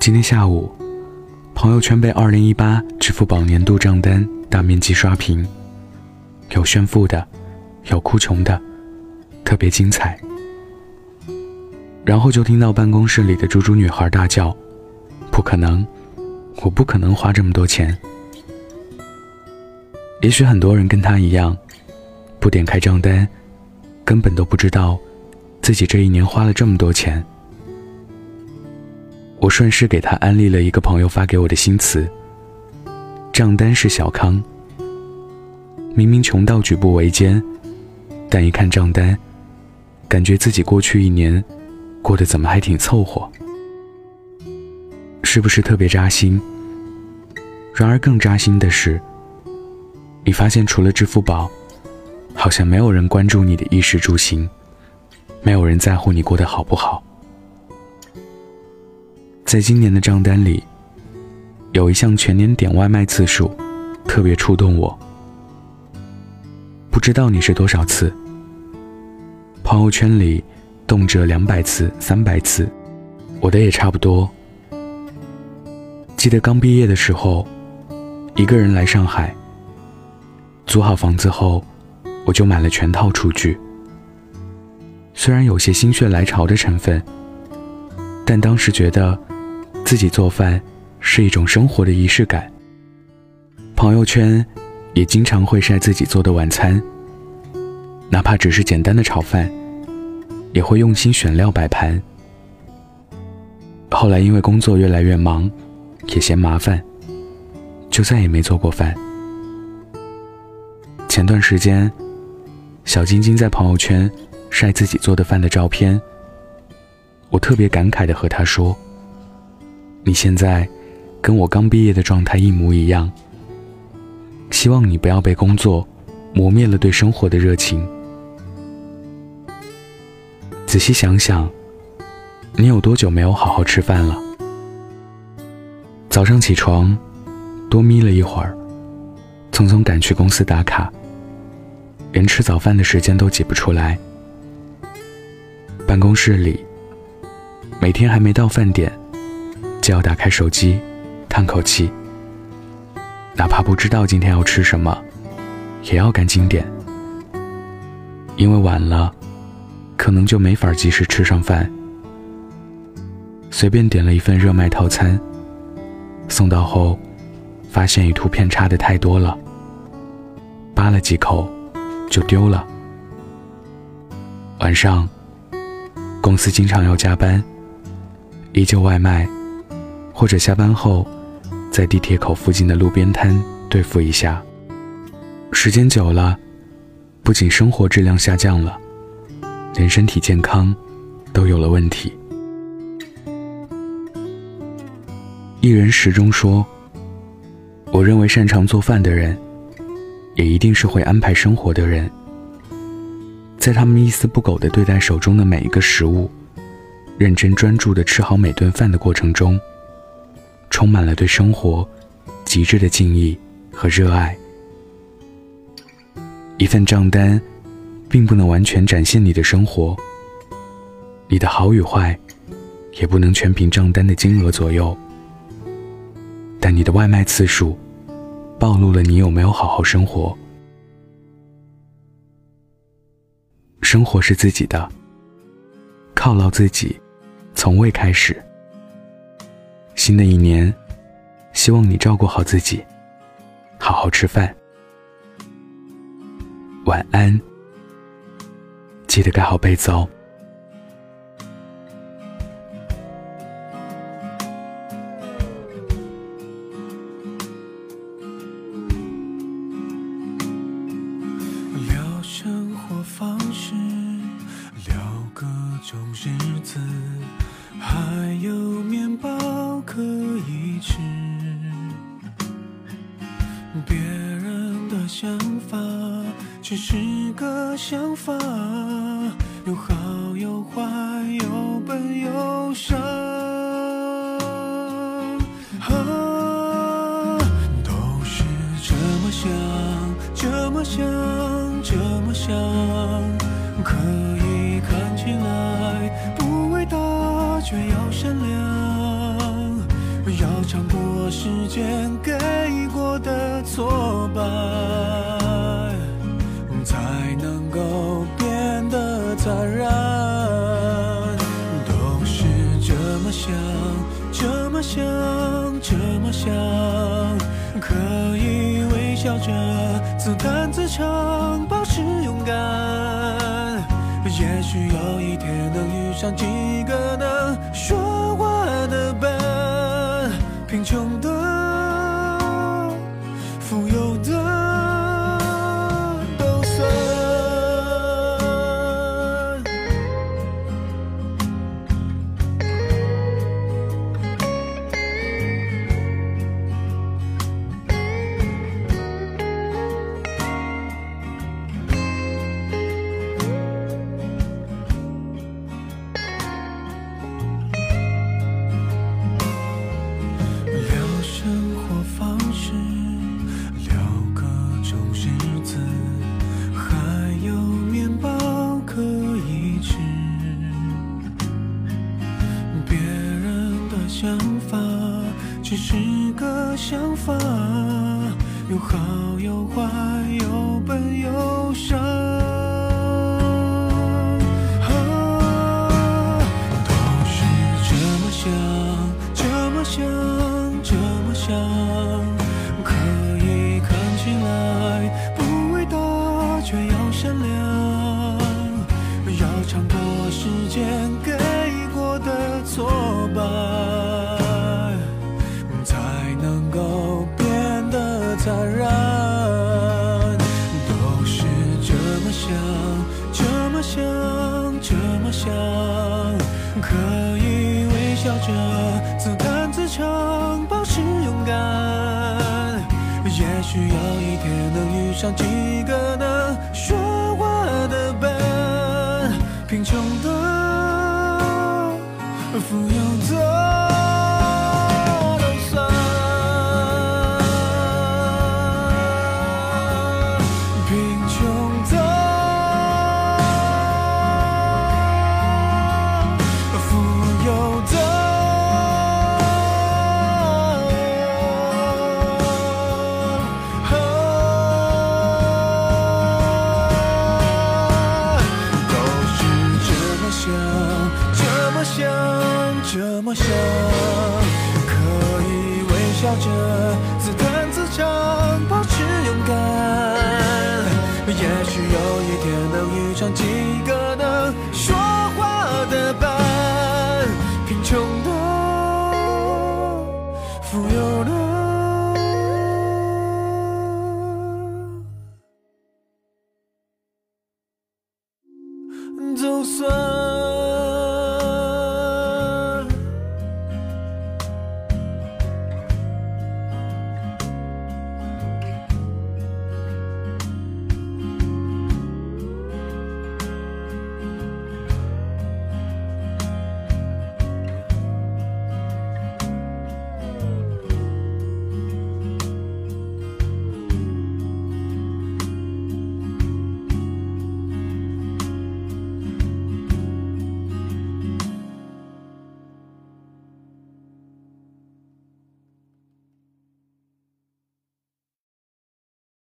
今天下午，朋友圈被2018支付宝年度账单大面积刷屏，有炫富的，有哭穷的，特别精彩。然后就听到办公室里的猪猪女孩大叫：“不可能，我不可能花这么多钱。”也许很多人跟她一样，不点开账单，根本都不知道自己这一年花了这么多钱。我顺势给他安利了一个朋友发给我的新词：账单是小康。明明穷到举步维艰，但一看账单，感觉自己过去一年过得怎么还挺凑合，是不是特别扎心？然而更扎心的是，你发现除了支付宝，好像没有人关注你的衣食住行，没有人在乎你过得好不好。在今年的账单里，有一项全年点外卖次数，特别触动我。不知道你是多少次？朋友圈里动辄两百次、三百次，我的也差不多。记得刚毕业的时候，一个人来上海，租好房子后，我就买了全套厨具。虽然有些心血来潮的成分，但当时觉得。自己做饭是一种生活的仪式感。朋友圈也经常会晒自己做的晚餐，哪怕只是简单的炒饭，也会用心选料摆盘。后来因为工作越来越忙，也嫌麻烦，就再也没做过饭。前段时间，小晶晶在朋友圈晒自己做的饭的照片，我特别感慨的和她说。你现在跟我刚毕业的状态一模一样。希望你不要被工作磨灭了对生活的热情。仔细想想，你有多久没有好好吃饭了？早上起床，多眯了一会儿，匆匆赶去公司打卡，连吃早饭的时间都挤不出来。办公室里，每天还没到饭点。就要打开手机，叹口气。哪怕不知道今天要吃什么，也要赶紧点，因为晚了，可能就没法及时吃上饭。随便点了一份热卖套餐，送到后，发现与图片差的太多了，扒了几口，就丢了。晚上，公司经常要加班，依旧外卖。或者下班后，在地铁口附近的路边摊对付一下。时间久了，不仅生活质量下降了，连身体健康都有了问题。一人食中说：“我认为擅长做饭的人，也一定是会安排生活的人。在他们一丝不苟地对待手中的每一个食物，认真专注地吃好每顿饭的过程中。”充满了对生活极致的敬意和热爱。一份账单，并不能完全展现你的生活。你的好与坏，也不能全凭账单的金额左右。但你的外卖次数，暴露了你有没有好好生活。生活是自己的，犒劳自己，从未开始。新的一年，希望你照顾好自己，好好吃饭。晚安，记得盖好被子哦。想法，有好有坏，有笨有傻，都是这么想，这么想，这么想，可以看起来不伟大，却要善良。要尝过时间给过的挫败，想，这么想，这么想，可以微笑着自弹自唱，保持勇敢。也许有一天能遇上几个能说话的伴，贫穷想法，有好想，可以微笑着自弹自唱，保持勇敢。也许有一天能遇上几个能说话的伴，贫穷的、富有的我想，可以微笑着自弹自唱，保持勇敢。也许有一天能遇上几个能说话的伴，贫穷的、富有的。